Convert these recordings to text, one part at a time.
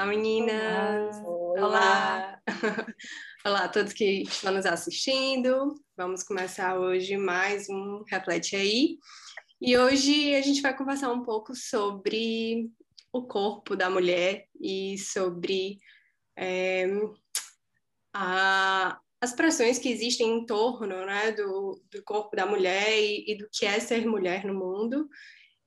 Olá, meninas! Olá! Olá. Olá a todos que estão nos assistindo. Vamos começar hoje mais um Reflete Aí. E hoje a gente vai conversar um pouco sobre o corpo da mulher e sobre é, a, as pressões que existem em torno né, do, do corpo da mulher e, e, do que é ser mulher no mundo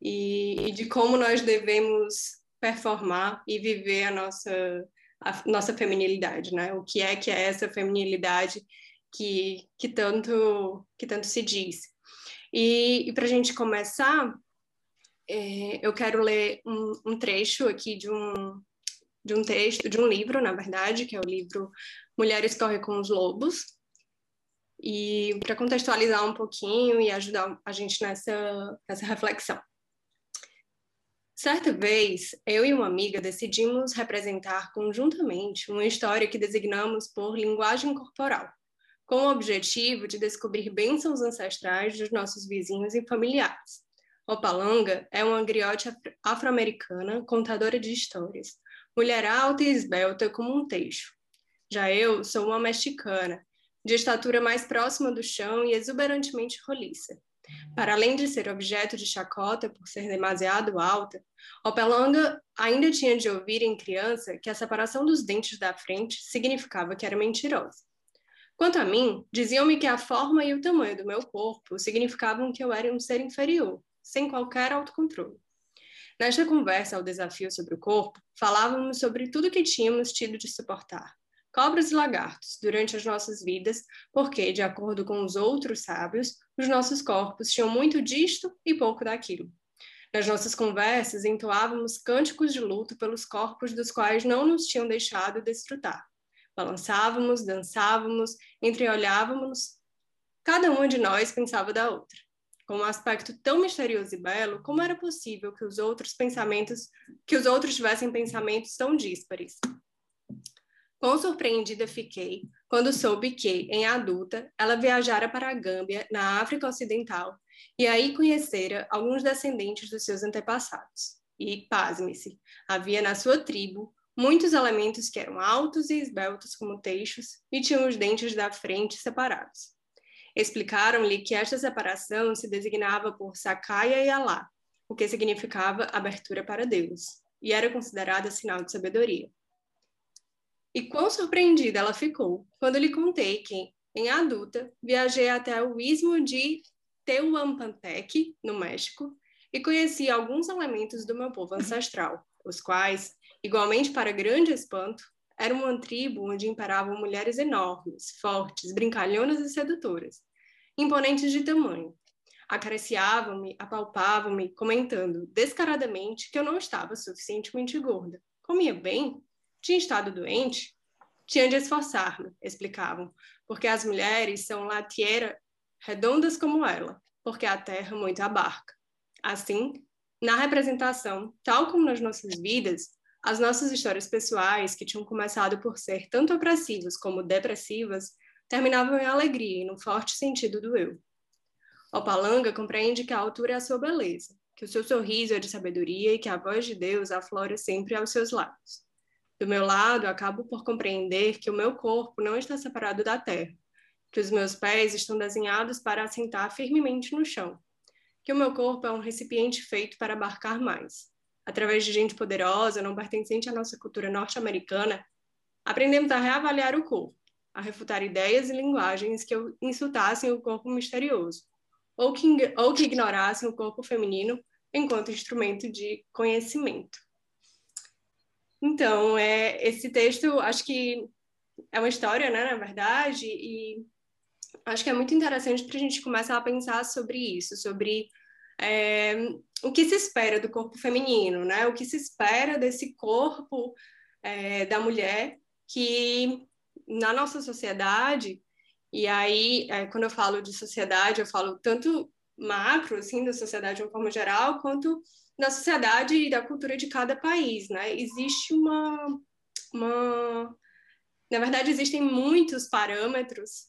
e, e de como nós devemos performar e viver a nossa, a nossa feminilidade, né? O que é que é essa feminilidade que, que, tanto, que tanto se diz. E, e para a gente começar, é, eu quero ler um, um, trecho aqui de um, de um texto, de um livro, na verdade, que é o livro Mulheres Correm com os Lobos, e para contextualizar um pouquinho e ajudar a gente nessa, nessa reflexão. Certa vez, eu e uma amiga decidimos representar conjuntamente uma história que designamos por linguagem corporal, com o objetivo de descobrir bênçãos ancestrais dos nossos vizinhos e familiares. Opalanga é uma griote afro-americana contadora de histórias, mulher alta e esbelta como um teixo. Já eu sou uma mexicana, de estatura mais próxima do chão e exuberantemente roliça. Para além de ser objeto de chacota por ser demasiado alta, Opelanga ainda tinha de ouvir em criança que a separação dos dentes da frente significava que era mentirosa. Quanto a mim, diziam-me que a forma e o tamanho do meu corpo significavam que eu era um ser inferior, sem qualquer autocontrole. Nesta conversa ao desafio sobre o corpo, falávamos sobre tudo que tínhamos tido de suportar, cobras e lagartos durante as nossas vidas, porque, de acordo com os outros sábios, os nossos corpos tinham muito disto e pouco daquilo. Nas nossas conversas, entoávamos cânticos de luto pelos corpos dos quais não nos tinham deixado desfrutar. Balançávamos, dançávamos, entreolhávamos. Cada uma de nós pensava da outra. Com um aspecto tão misterioso e belo, como era possível que os outros pensamentos, que os outros tivessem pensamentos tão díspares? Quão surpreendida fiquei quando soube que, em adulta, ela viajara para a Gâmbia, na África Ocidental, e aí conhecera alguns descendentes dos seus antepassados. E, pasme-se, havia na sua tribo muitos elementos que eram altos e esbeltos como teixos e tinham os dentes da frente separados. Explicaram-lhe que esta separação se designava por Sakaya e Alá, o que significava abertura para Deus, e era considerada sinal de sabedoria. E quão surpreendida ela ficou quando lhe contei que, em adulta, viajei até o istmo de Tehuantepec, no México, e conheci alguns elementos do meu povo ancestral, os quais, igualmente para grande espanto, eram uma tribo onde imperavam mulheres enormes, fortes, brincalhonas e sedutoras, imponentes de tamanho. Acariciavam-me, apalpavam-me, comentando descaradamente que eu não estava suficientemente gorda. Comia bem, tinha estado doente? Tinha de esforçar-me, explicavam, porque as mulheres são latiera redondas como ela, porque a terra muito abarca. Assim, na representação, tal como nas nossas vidas, as nossas histórias pessoais, que tinham começado por ser tanto opressivas como depressivas, terminavam em alegria e no forte sentido do eu. Opalanga compreende que a altura é a sua beleza, que o seu sorriso é de sabedoria e que a voz de Deus aflora sempre aos seus lábios. Do meu lado, acabo por compreender que o meu corpo não está separado da terra, que os meus pés estão desenhados para assentar firmemente no chão, que o meu corpo é um recipiente feito para abarcar mais. Através de gente poderosa, não pertencente à nossa cultura norte-americana, aprendemos a reavaliar o corpo, a refutar ideias e linguagens que insultassem o corpo misterioso, ou que, ou que ignorassem o corpo feminino enquanto instrumento de conhecimento. Então, é, esse texto, acho que é uma história, né, na verdade, e acho que é muito interessante para a gente começar a pensar sobre isso, sobre é, o que se espera do corpo feminino, né? O que se espera desse corpo é, da mulher que na nossa sociedade e aí é, quando eu falo de sociedade eu falo tanto macro assim da sociedade de uma forma geral quanto na sociedade e da cultura de cada país, né? Existe uma, uma... Na verdade, existem muitos parâmetros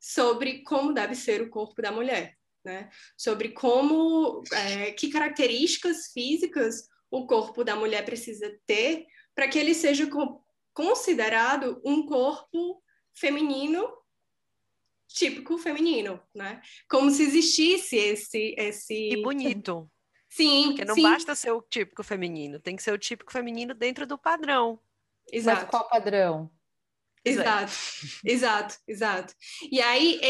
sobre como deve ser o corpo da mulher, né? Sobre como... É, que características físicas o corpo da mulher precisa ter para que ele seja co considerado um corpo feminino típico feminino, né? Como se existisse esse esse e bonito. Sim, porque não sim. basta ser o típico feminino, tem que ser o típico feminino dentro do padrão. Exato. Mas qual padrão? Exato, exato, exato. E aí,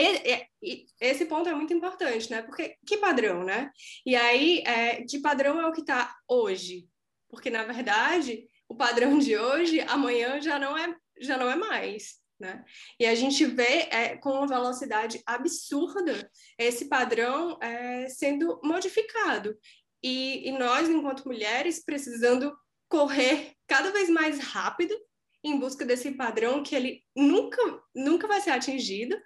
esse ponto é muito importante, né? Porque que padrão, né? E aí, é, que padrão é o que está hoje? Porque, na verdade, o padrão de hoje, amanhã já não é, já não é mais. Né? E a gente vê é, com uma velocidade absurda esse padrão é, sendo modificado. E, e nós, enquanto mulheres, precisando correr cada vez mais rápido em busca desse padrão que ele nunca, nunca vai ser atingido,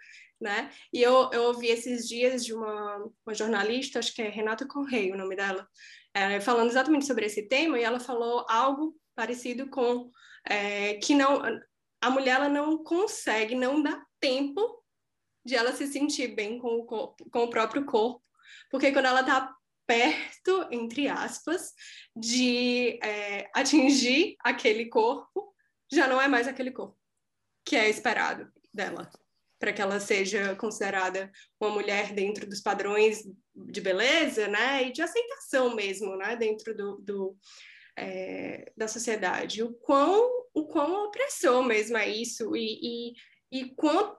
né? E eu, eu ouvi esses dias de uma, uma jornalista, acho que é Renata Correia o nome dela, é, falando exatamente sobre esse tema, e ela falou algo parecido com é, que não a mulher ela não consegue, não dá tempo de ela se sentir bem com o, corpo, com o próprio corpo, porque quando ela está perto, entre aspas, de é, atingir aquele corpo, já não é mais aquele corpo que é esperado dela, para que ela seja considerada uma mulher dentro dos padrões de beleza, né, e de aceitação mesmo, né, dentro do, do é, da sociedade. O quão, o quão opressor mesmo é isso e, e, e quanto,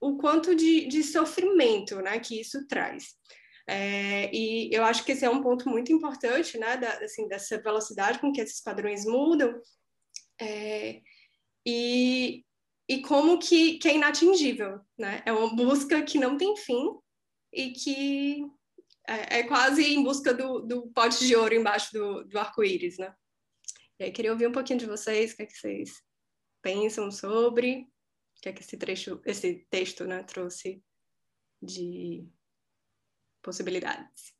o quanto de, de sofrimento, né, que isso traz. É, e eu acho que esse é um ponto muito importante, né, da, assim, dessa velocidade com que esses padrões mudam, é, e, e como que, que é inatingível, né? É uma busca que não tem fim e que é, é quase em busca do, do pote de ouro embaixo do, do arco-íris, né? E aí, queria ouvir um pouquinho de vocês, o que é que vocês pensam sobre, o que é que esse trecho, esse texto, né, trouxe de possibilidades.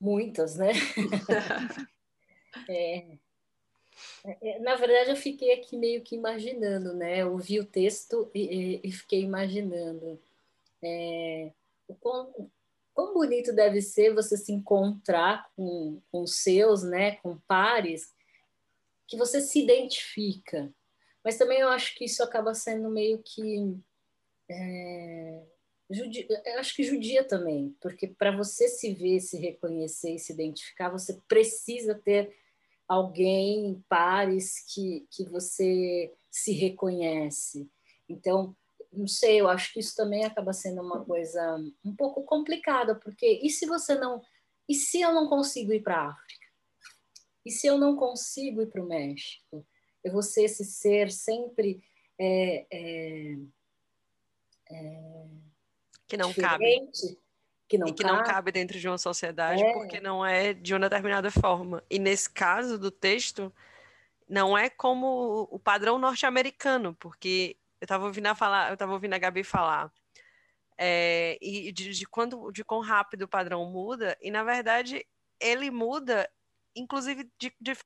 Muitas, né? é, é, na verdade, eu fiquei aqui meio que imaginando, né? Eu ouvi o texto e, e, fiquei imaginando é, o quão, quão, bonito deve ser você se encontrar com, com seus, né? Com pares que você se identifica. Mas também eu acho que isso acaba sendo meio que é, judia, eu acho que judia também, porque para você se ver, se reconhecer e se identificar, você precisa ter alguém, pares que, que você se reconhece. Então, não sei, eu acho que isso também acaba sendo uma coisa um pouco complicada, porque e se você não. E se eu não consigo ir para a África? E se eu não consigo ir para o México? Eu vou ser esse ser sempre. É, é, é, que não cabe. Que não e que cabe. não cabe dentro de uma sociedade é. porque não é de uma determinada forma. E nesse caso do texto, não é como o padrão norte-americano, porque eu estava ouvindo a falar, eu estava ouvindo a Gabi falar. É, e de, de, quando de quão rápido o padrão muda, e na verdade ele muda, inclusive de, de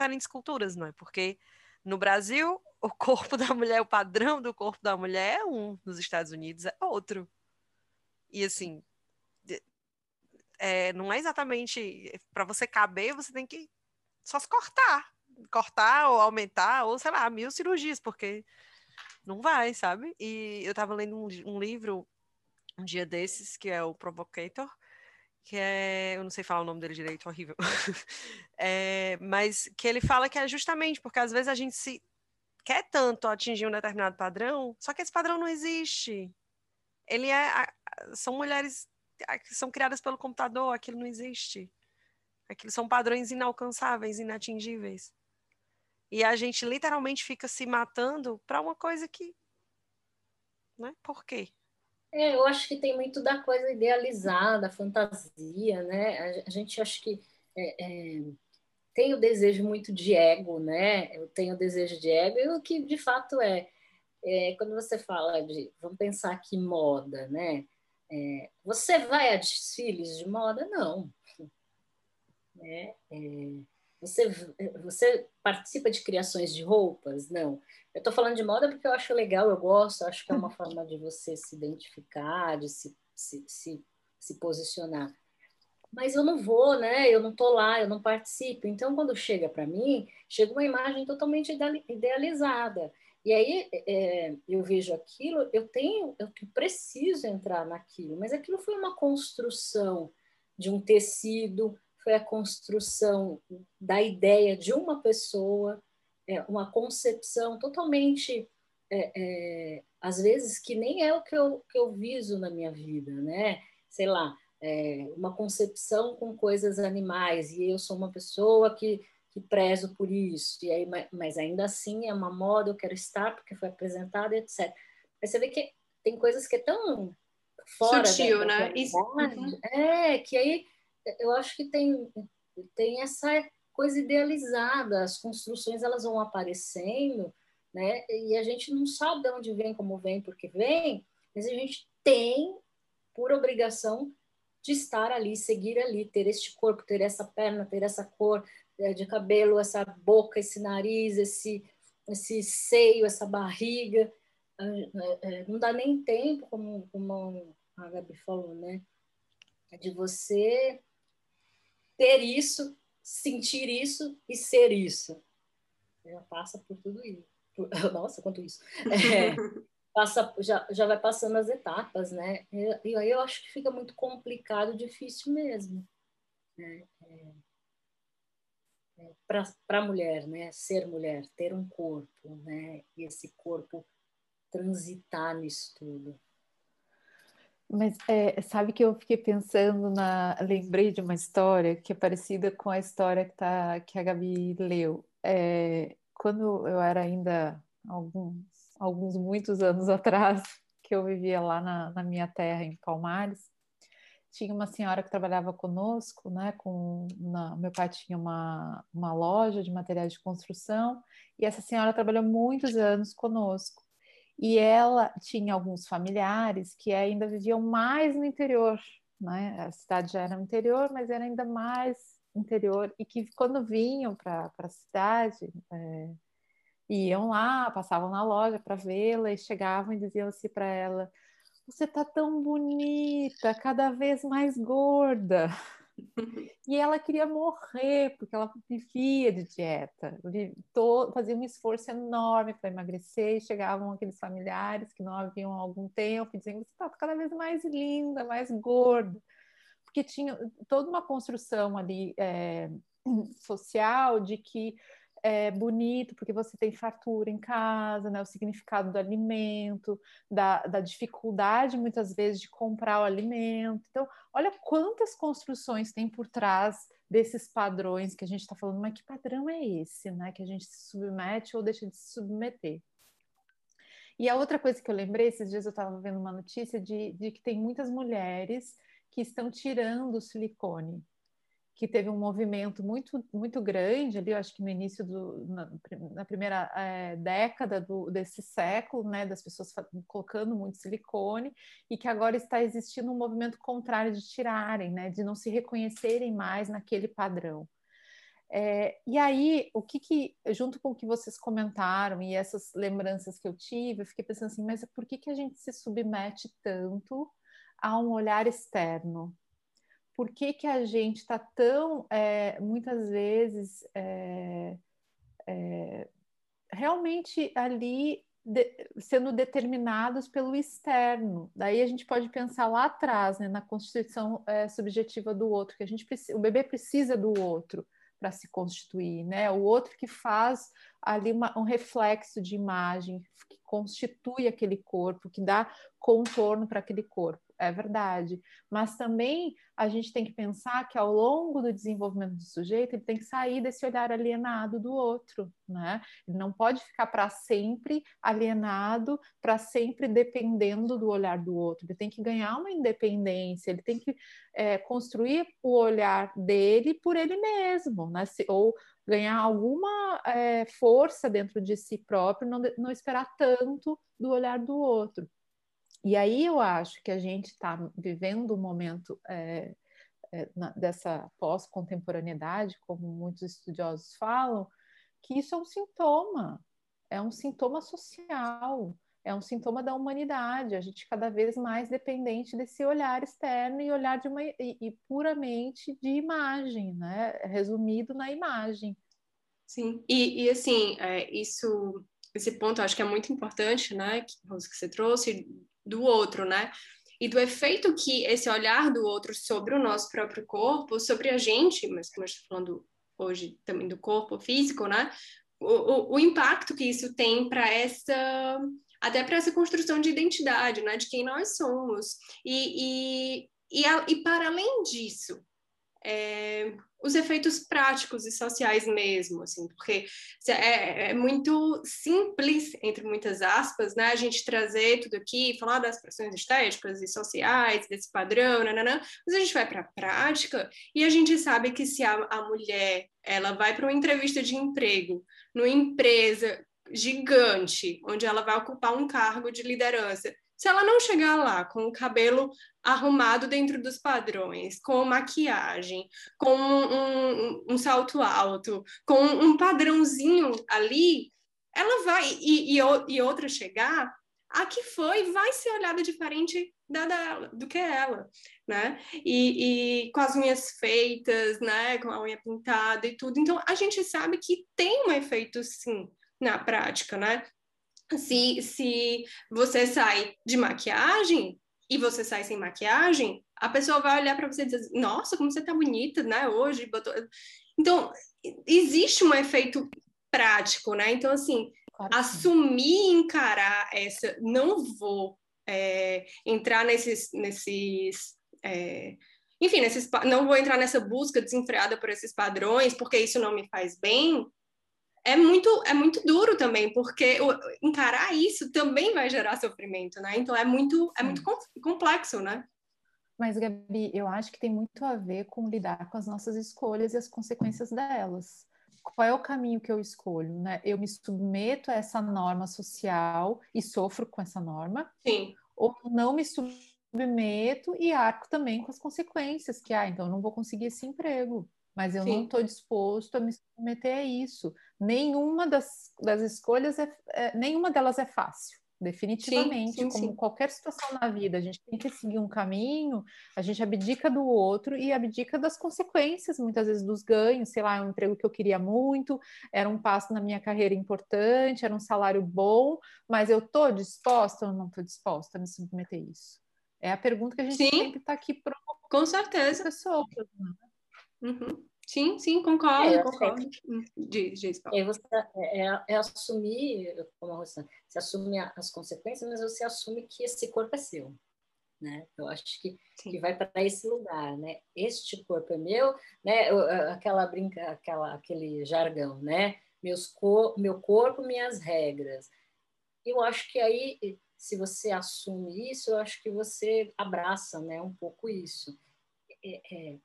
diferentes culturas, não é? Porque no Brasil o corpo da mulher, o padrão do corpo da mulher é um, nos Estados Unidos é outro. E assim, é, não é exatamente para você caber, você tem que só se cortar, cortar ou aumentar, ou sei lá, mil cirurgias, porque não vai, sabe? E eu estava lendo um, um, livro um dia desses, que é o Provocator, que é, eu não sei falar o nome dele direito, horrível, é, mas que ele fala que é justamente porque às vezes a gente se quer tanto atingir um determinado padrão, só que esse padrão não existe. Ele é. São mulheres que são criadas pelo computador, aquilo não existe. Aquilo são padrões inalcançáveis, inatingíveis. E a gente literalmente fica se matando para uma coisa que. Né? Por quê? É, eu acho que tem muito da coisa idealizada, fantasia, né? A gente acha que. É, é tem o desejo muito de ego, né? Eu tenho desejo de ego, e o que de fato é, é quando você fala de, vamos pensar aqui moda, né? É, você vai a desfiles de moda? Não. É, é, você, você participa de criações de roupas? Não. Eu estou falando de moda porque eu acho legal, eu gosto, acho que é uma forma de você se identificar, de se, se, se, se posicionar. Mas eu não vou, né? Eu não tô lá, eu não participo. Então, quando chega para mim, chega uma imagem totalmente idealizada. E aí é, eu vejo aquilo, eu tenho, eu preciso entrar naquilo, mas aquilo foi uma construção de um tecido, foi a construção da ideia de uma pessoa, é, uma concepção totalmente, é, é, às vezes, que nem é o que eu, que eu viso na minha vida, né? Sei lá, é, uma concepção com coisas animais, e eu sou uma pessoa que que prezo por isso, e aí, mas ainda assim é uma moda, eu quero estar porque foi apresentada, etc. Mas você vê que tem coisas que é tão fora Sutil, né? Isso, uhum. É, que aí eu acho que tem, tem essa coisa idealizada, as construções elas vão aparecendo, né? E a gente não sabe de onde vem, como vem, porque vem, mas a gente tem, por obrigação, de estar ali, seguir ali, ter este corpo, ter essa perna, ter essa cor, é, de cabelo, essa boca, esse nariz, esse, esse seio, essa barriga. É, não dá nem tempo, como, como a Gabi falou, né? De você ter isso, sentir isso e ser isso. Já passa por tudo isso. Nossa, quanto isso. É, passa, já, já vai passando as etapas, né? E, aí eu acho que fica muito complicado, difícil mesmo. Né? É, para a mulher, né? Ser mulher, ter um corpo, né? E esse corpo transitar nisso tudo. Mas é, sabe que eu fiquei pensando na, lembrei de uma história que é parecida com a história que, tá, que a Gabi leu. É, quando eu era ainda alguns, alguns muitos anos atrás, que eu vivia lá na, na minha terra em Palmares, tinha uma senhora que trabalhava conosco, né? Com na, meu pai tinha uma, uma loja de materiais de construção e essa senhora trabalhou muitos anos conosco. E ela tinha alguns familiares que ainda viviam mais no interior, né? A cidade já era no interior, mas era ainda mais interior e que quando vinham para a cidade é, iam lá, passavam na loja para vê-la e chegavam e diziam assim para ela você tá tão bonita, cada vez mais gorda. E ela queria morrer, porque ela vivia de dieta, fazia um esforço enorme para emagrecer, e chegavam aqueles familiares que não haviam há algum tempo, dizendo, você está cada vez mais linda, mais gorda, porque tinha toda uma construção ali é, social de que é bonito porque você tem fartura em casa, né? O significado do alimento, da, da dificuldade muitas vezes de comprar o alimento. Então, olha quantas construções tem por trás desses padrões que a gente está falando, mas que padrão é esse, né? Que a gente se submete ou deixa de se submeter. E a outra coisa que eu lembrei, esses dias eu estava vendo uma notícia de, de que tem muitas mulheres que estão tirando o silicone que teve um movimento muito muito grande ali, eu acho que no início do na, na primeira é, década do, desse século, né, das pessoas colocando muito silicone e que agora está existindo um movimento contrário de tirarem, né, de não se reconhecerem mais naquele padrão. É, e aí, o que que, junto com o que vocês comentaram e essas lembranças que eu tive, eu fiquei pensando assim, mas por que que a gente se submete tanto a um olhar externo? Por que, que a gente está tão, é, muitas vezes, é, é, realmente ali de, sendo determinados pelo externo. Daí a gente pode pensar lá atrás, né, na constituição é, subjetiva do outro, que a gente o bebê precisa do outro para se constituir, né? O outro que faz ali uma, um reflexo de imagem, que constitui aquele corpo, que dá contorno para aquele corpo é verdade. Mas também a gente tem que pensar que ao longo do desenvolvimento do sujeito, ele tem que sair desse olhar alienado do outro, né? Ele não pode ficar para sempre alienado, para sempre dependendo do olhar do outro. Ele tem que ganhar uma independência, ele tem que é, construir o olhar dele por ele mesmo, né? Se, ou ganhar alguma é, força dentro de si próprio, não, não esperar tanto do olhar do outro. E aí eu acho que a gente está vivendo um momento é, é, na, dessa pós-contemporaneidade, como muitos estudiosos falam, que isso é um sintoma, é um sintoma social. é um sintoma da humanidade, a gente cada vez mais dependente desse olhar externo e olhar de uma e, e puramente de imagem, né? Resumido na imagem. Sim, e, e assim, é, isso, esse ponto eu acho que é muito importante, né, que, que você trouxe, do outro, né? E do efeito que esse olhar do outro sobre o nosso próprio corpo, sobre a gente, mas como eu estou falando hoje também do corpo físico, né? O, o, o impacto que isso tem para essa até para essa construção de identidade, né, de quem nós somos. E, e, e, a, e para além disso, é, os efeitos práticos e sociais mesmo, assim, porque é, é, muito simples, entre muitas aspas, né, a gente trazer tudo aqui, falar das pressões estéticas e sociais, desse padrão, nananã, mas a gente vai para a prática e a gente sabe que se a, a mulher ela vai para uma entrevista de emprego numa empresa gigante, onde ela vai ocupar um cargo de liderança. Se ela não chegar lá com o cabelo arrumado dentro dos padrões, com maquiagem, com um, um, um salto alto, com um padrãozinho ali, ela vai, e, e, e outra chegar, a que foi vai ser olhada diferente da do que ela, né? E, e, com as unhas feitas, né? Com a unha pintada e tudo. Então, a gente sabe que tem um efeito, sim, na prática, né? Se, se você sai de maquiagem e você sai sem maquiagem, a pessoa vai olhar para você e dizer: Nossa, como você tá bonita, né? Hoje. Botou... Então, existe um efeito prático, né? Então, assim, claro. assumir e encarar essa. Não vou é, entrar nesses. nesses é, enfim, nesses, não vou entrar nessa busca desenfreada por esses padrões, porque isso não me faz bem, é muito, é muito duro também, porque encarar isso também vai gerar sofrimento, né? Então é muito, é muito complexo, né? Mas, Gabi, eu acho que tem muito a ver com lidar com as nossas escolhas e as consequências delas. Qual é o caminho que eu escolho, né? Eu me submeto a essa norma social e sofro com essa norma? Sim. Ou não me submeto e arco também com as consequências, que, ah, então eu não vou conseguir esse emprego mas eu Sim. não estou disposto a me submeter a isso. Nenhuma das, das escolhas é, é nenhuma delas é fácil, definitivamente. Sim, sim, como qualquer situação na vida, a gente tem que seguir um caminho, a gente abdica do outro e abdica das consequências, muitas vezes dos ganhos. Sei lá, é um emprego que eu queria muito, era um passo na minha carreira importante, era um salário bom, mas eu estou disposta ou não estou disposta a me submeter a isso? É a pergunta que a gente sempre está aqui para com certeza pessoas. Né? Uhum. Sim, sim, concordo, é, concordo. Diz, diz, é, você, é, é, é, assumir, como a Rosana, você assume as consequências, mas você assume que esse corpo é seu. Né? Eu acho que, que vai para esse lugar, né? Este corpo é meu, né? Aquela brinca, aquela, aquele jargão, né? Meus cor, meu corpo, minhas regras. Eu acho que aí, se você assume isso, eu acho que você abraça, né? Um pouco isso. É, é,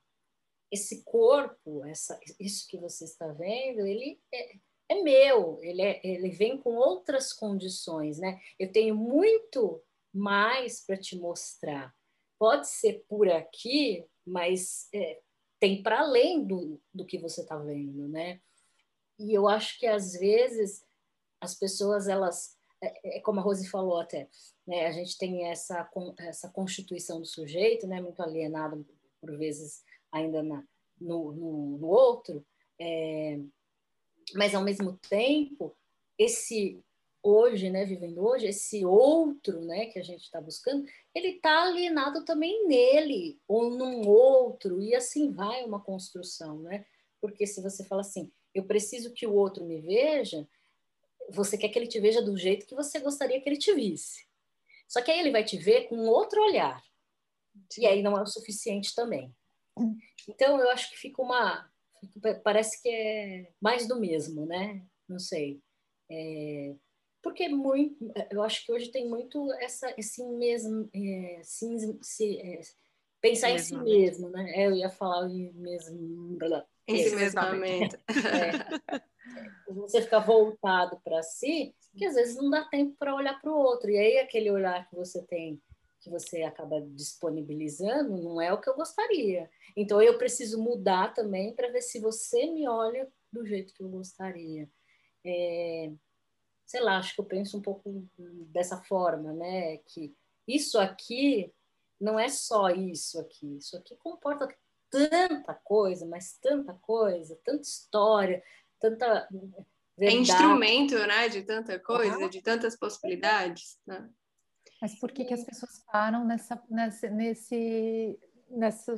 esse corpo, essa, isso que você está vendo, ele é, é meu, ele, é, ele vem com outras condições, né? Eu tenho muito mais para te mostrar. Pode ser por aqui, mas é, tem para além do, do que você está vendo, né? E eu acho que às vezes as pessoas elas é, é como a Rose falou até, né? A gente tem essa essa constituição do sujeito, né? Muito alienado por vezes ainda na, no, no, no outro, é, mas ao mesmo tempo, esse hoje, né, vivendo hoje, esse outro, né, que a gente está buscando, ele está alienado também nele ou num outro e assim vai uma construção, né? Porque se você fala assim, eu preciso que o outro me veja, você quer que ele te veja do jeito que você gostaria que ele te visse. Só que aí ele vai te ver com outro olhar. E aí não é o suficiente também. Então, eu acho que fica uma. Parece que é mais do mesmo, né? Não sei. É, porque é muito, eu acho que hoje tem muito essa, esse mesmo. É, sim, se, é, pensar em si mesmo, né? É, eu ia falar mesmo. Em si mesmamente. É, você ficar voltado para si, que às vezes não dá tempo para olhar para o outro. E aí, aquele olhar que você tem que você acaba disponibilizando não é o que eu gostaria. Então eu preciso mudar também para ver se você me olha do jeito que eu gostaria. É... sei lá, acho que eu penso um pouco dessa forma, né? Que isso aqui não é só isso aqui, isso aqui comporta tanta coisa, mas tanta coisa, tanta história, tanta é verdade. É instrumento, né, de tanta coisa, de tantas possibilidades, né? Mas por que, que as pessoas param nessa, nessa, nesse, nessa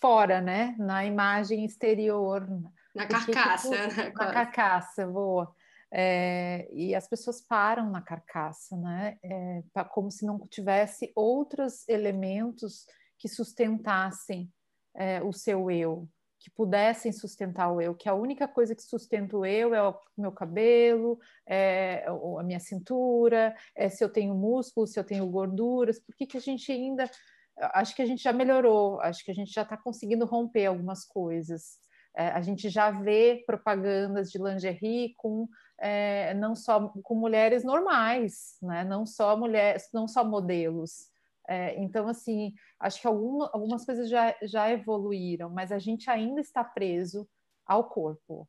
fora, né? Na imagem exterior. Na carcaça. Que, né? Na carcaça, boa. É, e as pessoas param na carcaça, né? É, como se não tivesse outros elementos que sustentassem é, o seu eu, que pudessem sustentar o eu, que a única coisa que sustenta o eu é o meu cabelo, é a minha cintura, é se eu tenho músculos, se eu tenho gorduras, por que, que a gente ainda. Acho que a gente já melhorou, acho que a gente já está conseguindo romper algumas coisas. É, a gente já vê propagandas de lingerie com é, não só com mulheres normais, né? não só mulheres, não só modelos. É, então, assim, acho que alguma, algumas coisas já, já evoluíram, mas a gente ainda está preso ao corpo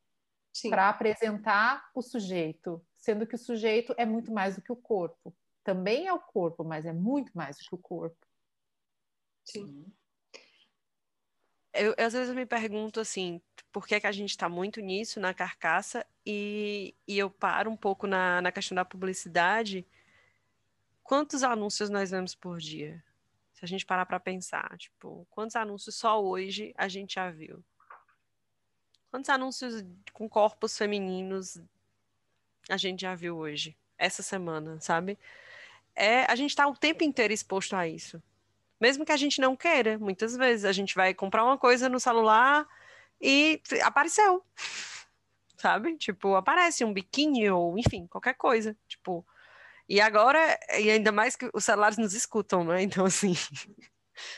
para apresentar o sujeito, sendo que o sujeito é muito mais do que o corpo. Também é o corpo, mas é muito mais do que o corpo. Sim. Eu, às vezes eu me pergunto assim, por que, é que a gente está muito nisso, na carcaça, e, e eu paro um pouco na, na questão da publicidade, quantos anúncios nós vemos por dia? Se a gente parar para pensar, tipo, quantos anúncios só hoje a gente já viu? Quantos anúncios com corpos femininos a gente já viu hoje, essa semana, sabe? É, a gente está o tempo inteiro exposto a isso. Mesmo que a gente não queira, muitas vezes a gente vai comprar uma coisa no celular e apareceu. Sabe? Tipo, aparece um biquíni ou, enfim, qualquer coisa. Tipo, e agora, e ainda mais que os celulares nos escutam, né? Então, assim,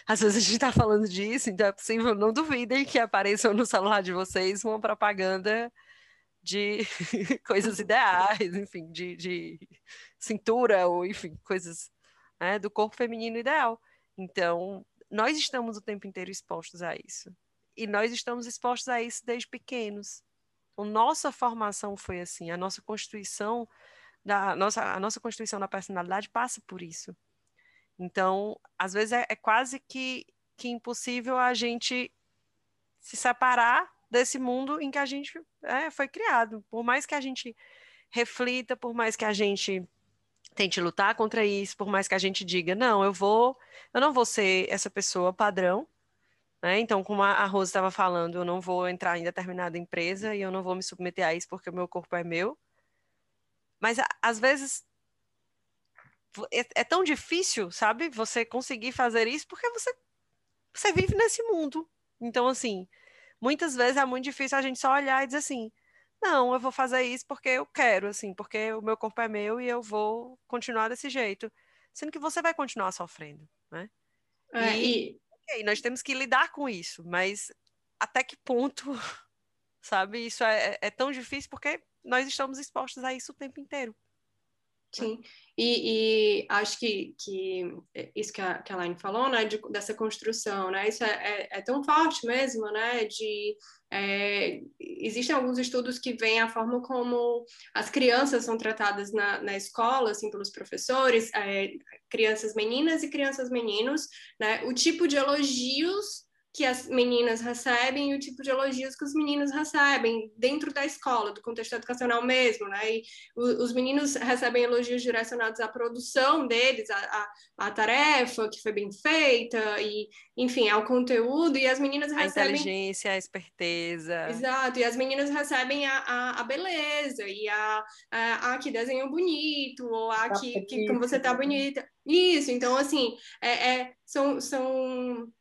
às vezes a gente está falando disso, então é possível, não duvidem que apareçam no celular de vocês uma propaganda de coisas ideais, enfim, de, de cintura, ou enfim, coisas né, do corpo feminino ideal. Então, nós estamos o tempo inteiro expostos a isso. E nós estamos expostos a isso desde pequenos. A nossa formação foi assim, a nossa constituição da nossa, a nossa constituição da personalidade passa por isso. Então, às vezes é, é quase que, que impossível a gente se separar desse mundo em que a gente é, foi criado. Por mais que a gente reflita, por mais que a gente tente lutar contra isso, por mais que a gente diga, não, eu vou, eu não vou ser essa pessoa padrão, né? Então, como a Rose estava falando, eu não vou entrar em determinada empresa e eu não vou me submeter a isso porque o meu corpo é meu. Mas às vezes é, é, tão difícil, sabe? Você conseguir fazer isso porque você, você vive nesse mundo. Então, assim, muitas vezes é muito difícil a gente só olhar e dizer assim: não, eu vou fazer isso porque eu quero, assim, porque o meu corpo é meu e eu vou continuar desse jeito. Sendo que você vai continuar sofrendo, né? É, e, e... Okay, nós temos que lidar com isso, mas até que ponto, sabe? Isso é, é, é tão difícil porque nós estamos expostos a isso o tempo inteiro. Sim, e, e, acho que, que isso que a, que a Elaine falou, né, de, dessa construção, né, isso é, é, é, tão forte mesmo, né, de... É, existem alguns estudos que veem a forma como as crianças são tratadas na, na escola, assim, pelos professores, é, crianças meninas e crianças meninos, né, o tipo de elogios que as meninas recebem e o tipo de elogios que os meninos recebem dentro da escola, do contexto educacional mesmo, né? E os meninos recebem elogios direcionados à produção deles, à, à, tarefa que foi bem feita, e, enfim, ao conteúdo, e as meninas recebem... A inteligência, a esperteza. Exato, e as meninas recebem a, a, a beleza, e a, a, a que desenho bonito, ou a tá que, que como você tá bonita. Isso, então, assim, é, é são... são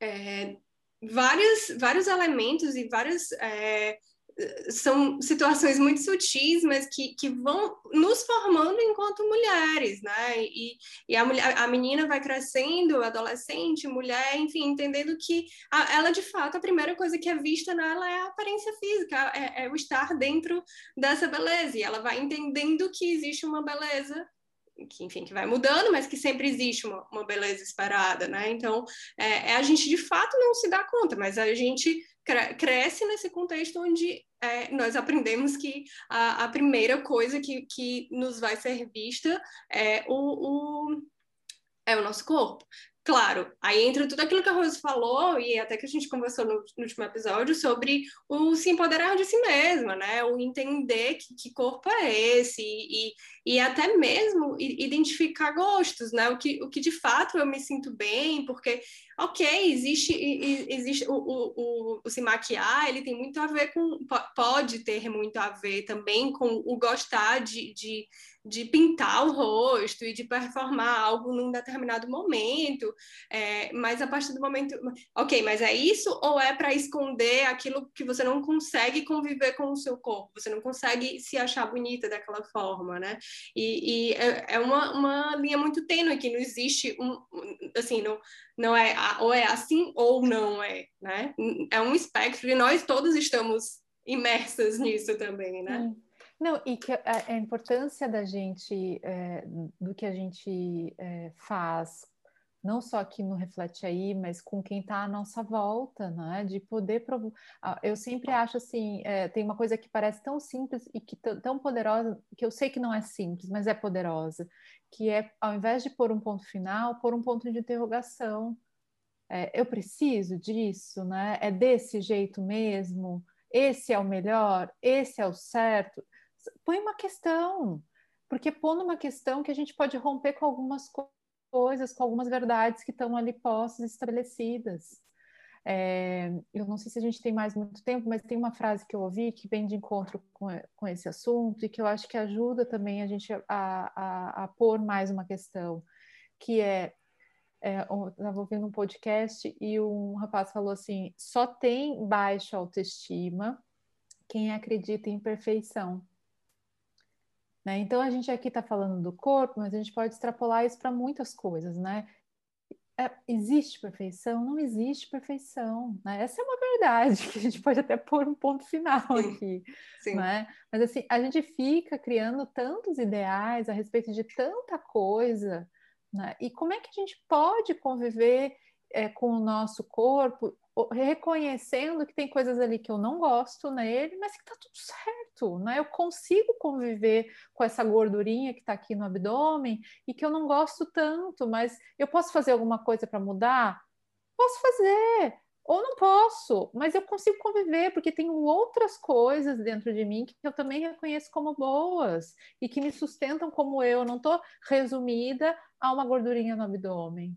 é, vários, vários elementos e vários. É, são situações muito sutis, mas que, que vão nos formando enquanto mulheres, né? E, e a, mulher, a menina vai crescendo, adolescente, mulher, enfim, entendendo que a, ela, de fato, a primeira coisa que é vista nela é a aparência física, é, é o estar dentro dessa beleza. E ela vai entendendo que existe uma beleza que, enfim, que vai mudando, mas que sempre existe uma, uma beleza esperada, né? Então, é, é, a gente de fato não se dá conta, mas a gente cre cresce nesse contexto onde é, nós aprendemos que a, a, primeira coisa que, que nos vai ser vista é o, o é o nosso corpo. Claro, aí entra tudo aquilo que a Rose falou, e até que a gente conversou no, no último episódio, sobre o se empoderar de si mesma, né? O entender que, que corpo é esse, e, e até mesmo identificar gostos, né? O que, o que de fato eu me sinto bem, porque, ok, existe, existe o, o, o, se maquiar, ele tem muito a ver com, pode ter muito a ver também com o gostar de, de de pintar o rosto e de performar algo num determinado momento, é, mas a partir do momento, ok, mas é isso ou é para esconder aquilo que você não consegue conviver com o seu corpo, você não consegue se achar bonita daquela forma, né? E, e é, é uma, uma linha muito tênue que não existe um, assim, não, não é ou é assim ou não é, né? É um espectro e nós todos estamos imersas nisso também, né? Não, e que a, a importância da gente, é, do que a gente é, faz, não só aqui no Reflete Aí, mas com quem está à nossa volta, né? De poder. Provo... Eu sempre acho assim: é, tem uma coisa que parece tão simples e que tão poderosa, que eu sei que não é simples, mas é poderosa, que é, ao invés de pôr um ponto final, pôr um ponto de interrogação. É, eu preciso disso, né? É desse jeito mesmo? Esse é o melhor? Esse é o certo? põe uma questão, porque pondo uma questão que a gente pode romper com algumas coisas, com algumas verdades que estão ali postas, estabelecidas. É, eu não sei se a gente tem mais muito tempo, mas tem uma frase que eu ouvi que vem de encontro com, com esse assunto e que eu acho que ajuda também a gente a, a, a pôr mais uma questão, que é, é eu estava ouvindo um podcast e um rapaz falou assim, só tem baixa autoestima quem acredita em perfeição. Né? Então, a gente aqui está falando do corpo, mas a gente pode extrapolar isso para muitas coisas, né? É, existe perfeição? Não existe perfeição. Né? Essa é uma verdade que a gente pode até pôr um ponto final aqui. Sim. Né? Mas assim, a gente fica criando tantos ideais a respeito de tanta coisa, né? E como é que a gente pode conviver é, com o nosso corpo reconhecendo que tem coisas ali que eu não gosto nele, mas que tá tudo certo, né? Eu consigo conviver com essa gordurinha que tá aqui no abdômen e que eu não gosto tanto, mas eu posso fazer alguma coisa para mudar? Posso fazer, ou não posso, mas eu consigo conviver porque tenho outras coisas dentro de mim que eu também reconheço como boas e que me sustentam como eu, eu não estou resumida a uma gordurinha no abdômen.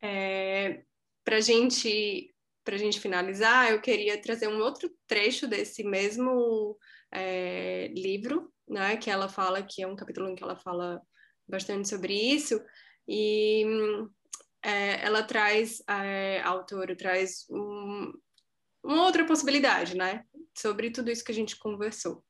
É, para gente, a gente finalizar, eu queria trazer um outro trecho desse mesmo é, livro, né, que ela fala, que é um capítulo em que ela fala bastante sobre isso, e é, ela traz, é, a autora traz um, uma outra possibilidade, né, sobre tudo isso que a gente conversou.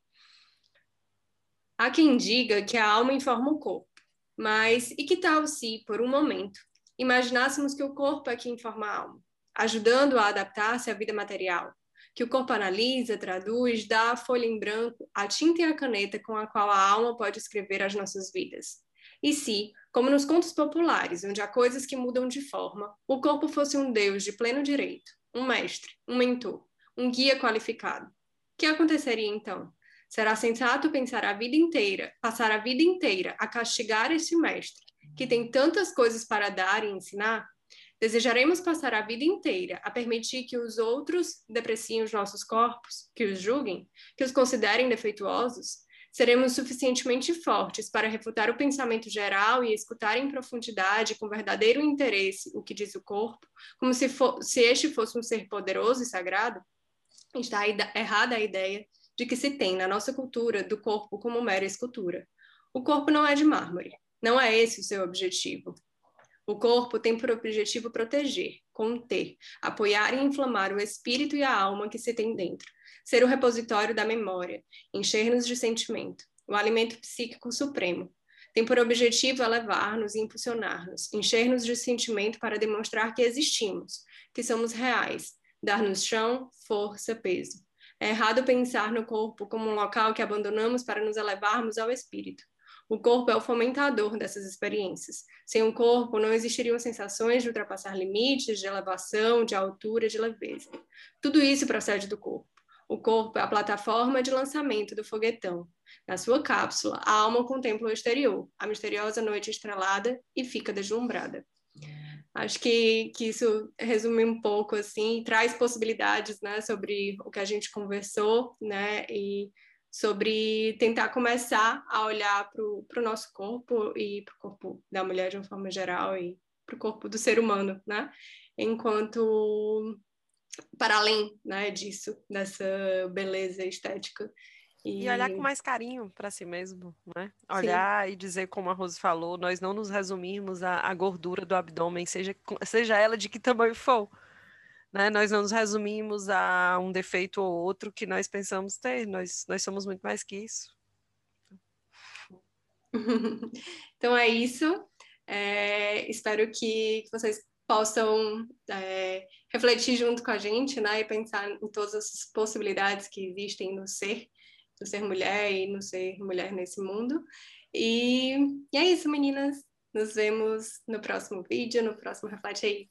Há quem diga que a alma informa o corpo, mas e que tal se, por um momento, imaginássemos que o corpo é que informa a alma, ajudando a adaptar-se à vida material, que o corpo analisa, traduz, dá a folha em branco, a tinta e a caneta com a qual a alma pode escrever as nossas vidas. E se, como nos contos populares, onde há coisas que mudam de forma, o corpo fosse um deus de pleno direito, um mestre, um mentor, um guia qualificado, o que aconteceria então? Será sensato pensar a vida inteira, passar a vida inteira a castigar esse mestre, que tem tantas coisas para dar e ensinar, desejaremos passar a vida inteira a permitir que os outros depreciem os nossos corpos, que os julguem, que os considerem defeituosos? Seremos suficientemente fortes para refutar o pensamento geral e escutar em profundidade, com verdadeiro interesse, o que diz o corpo, como se, for, se este fosse um ser poderoso e sagrado? Está errada a ideia de que se tem na nossa cultura do corpo como mera escultura. O corpo não é de mármore, não é esse o seu objetivo. O corpo tem por objetivo proteger, conter, apoiar e inflamar o espírito e a alma que se tem dentro, ser o repositório da memória, encher-nos de sentimento, o alimento psíquico supremo. Tem por objetivo elevar-nos e impulsionar-nos, encher-nos de sentimento para demonstrar que existimos, que somos reais, dar-nos chão, força, peso. É errado pensar no corpo como um local que abandonamos para nos elevarmos ao espírito. O corpo é o fomentador dessas experiências. Sem o corpo, não existiriam sensações de ultrapassar limites, de elevação, de altura, de leveza. Tudo isso procede do corpo. O corpo é a plataforma de lançamento do foguetão. Na sua cápsula, a alma contempla o exterior, a misteriosa noite estrelada, e fica deslumbrada. Acho que, que isso resume um pouco, assim, traz possibilidades, né, sobre o que a gente conversou, né, e sobre tentar começar a olhar para o nosso corpo e para o corpo da mulher de uma forma geral e para o corpo do ser humano, né, enquanto para além, né, disso, dessa beleza estética e, e olhar com mais carinho para si mesmo, né? Olhar Sim. e dizer, como a Rose falou, nós não nos resumimos à, à, gordura do abdômen, seja, seja ela de que tamanho for. Né? Nós não nos resumimos a um defeito ou outro que nós pensamos ter, nós, nós somos muito mais que isso. então é isso. É, espero que vocês possam é, refletir junto com a gente, né, e pensar em todas as possibilidades que existem no ser no ser mulher e no ser mulher nesse mundo. E, e é isso, meninas. Nos vemos no próximo vídeo, no próximo Reflete aí.